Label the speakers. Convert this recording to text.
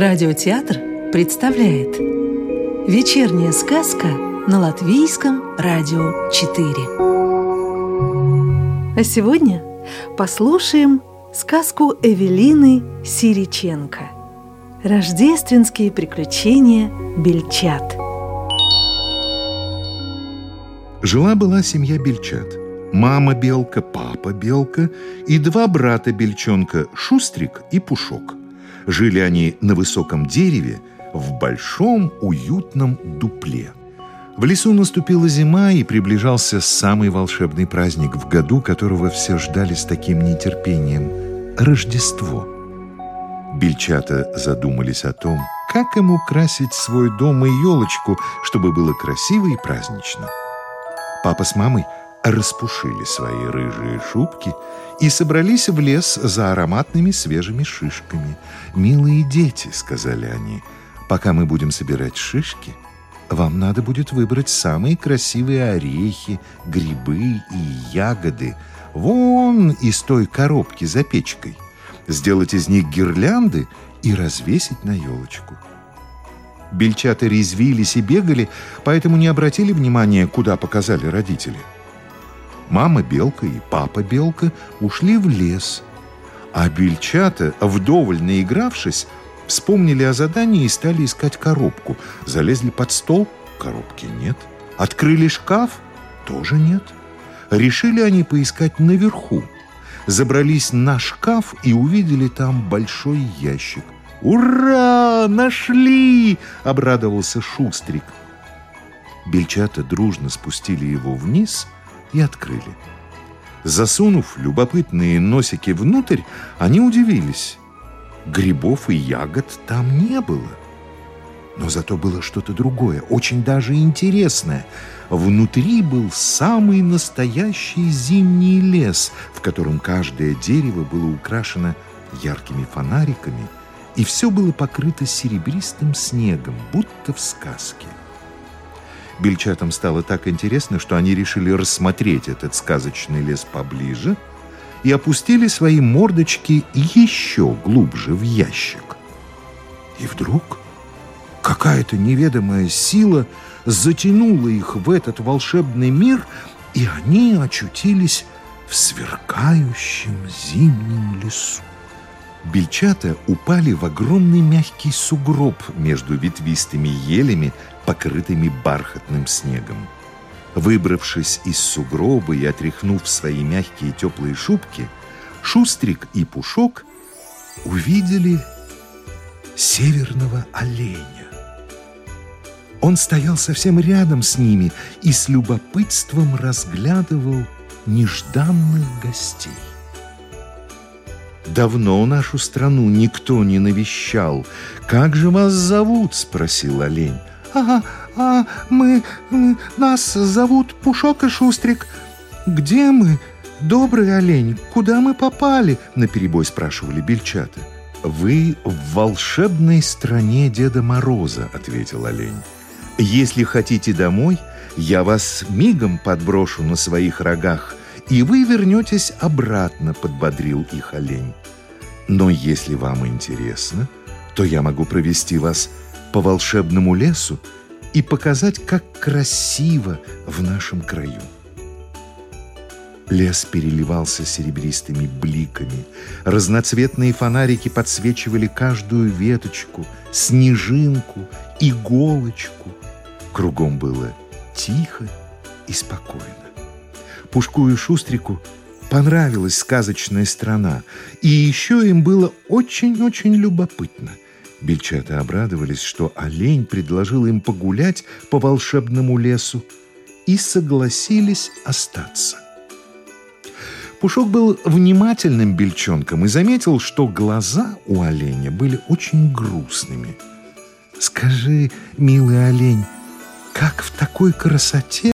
Speaker 1: Радиотеатр представляет Вечерняя сказка на Латвийском радио 4 А сегодня послушаем сказку Эвелины Сириченко Рождественские приключения Бельчат
Speaker 2: Жила-была семья Бельчат. Мама Белка, папа Белка и два брата Бельчонка Шустрик и Пушок. Жили они на высоком дереве в большом уютном дупле. В лесу наступила зима, и приближался самый волшебный праздник в году, которого все ждали с таким нетерпением – Рождество. Бельчата задумались о том, как им украсить свой дом и елочку, чтобы было красиво и празднично. Папа с мамой – распушили свои рыжие шубки и собрались в лес за ароматными свежими шишками. «Милые дети», — сказали они, — «пока мы будем собирать шишки, вам надо будет выбрать самые красивые орехи, грибы и ягоды вон из той коробки за печкой, сделать из них гирлянды и развесить на елочку». Бельчата резвились и бегали, поэтому не обратили внимания, куда показали родители – Мама Белка и папа Белка ушли в лес, а бельчата, вдоволь наигравшись, вспомнили о задании и стали искать коробку. Залезли под стол – коробки нет. Открыли шкаф – тоже нет. Решили они поискать наверху. Забрались на шкаф и увидели там большой ящик. «Ура! Нашли!» – обрадовался Шустрик. Бельчата дружно спустили его вниз – и открыли. Засунув любопытные носики внутрь, они удивились. Грибов и ягод там не было. Но зато было что-то другое, очень даже интересное. Внутри был самый настоящий зимний лес, в котором каждое дерево было украшено яркими фонариками, и все было покрыто серебристым снегом, будто в сказке. Бельчатам стало так интересно, что они решили рассмотреть этот сказочный лес поближе и опустили свои мордочки еще глубже в ящик. И вдруг какая-то неведомая сила затянула их в этот волшебный мир, и они очутились в сверкающем зимнем лесу. Бельчата упали в огромный мягкий сугроб между ветвистыми елями, покрытыми бархатным снегом. Выбравшись из сугроба и отряхнув свои мягкие теплые шубки, Шустрик и Пушок увидели северного оленя. Он стоял совсем рядом с ними и с любопытством разглядывал нежданных гостей. Давно нашу страну никто не навещал. Как же вас зовут? спросил олень.
Speaker 3: А, а мы, мы нас зовут Пушок и Шустрик. Где мы? Добрый олень, куда мы попали? Наперебой спрашивали бельчата.
Speaker 2: Вы в волшебной стране Деда Мороза, ответил олень. Если хотите домой, я вас мигом подброшу на своих рогах, и вы вернетесь обратно, подбодрил их олень. Но если вам интересно, то я могу провести вас по волшебному лесу и показать, как красиво в нашем краю. Лес переливался серебристыми бликами. Разноцветные фонарики подсвечивали каждую веточку, снежинку, иголочку. Кругом было тихо и спокойно. Пушку и Шустрику понравилась сказочная страна, и еще им было очень-очень любопытно. Бельчата обрадовались, что олень предложил им погулять по волшебному лесу, и согласились остаться. Пушок был внимательным бельчонком и заметил, что глаза у оленя были очень грустными. «Скажи, милый олень, как в такой красоте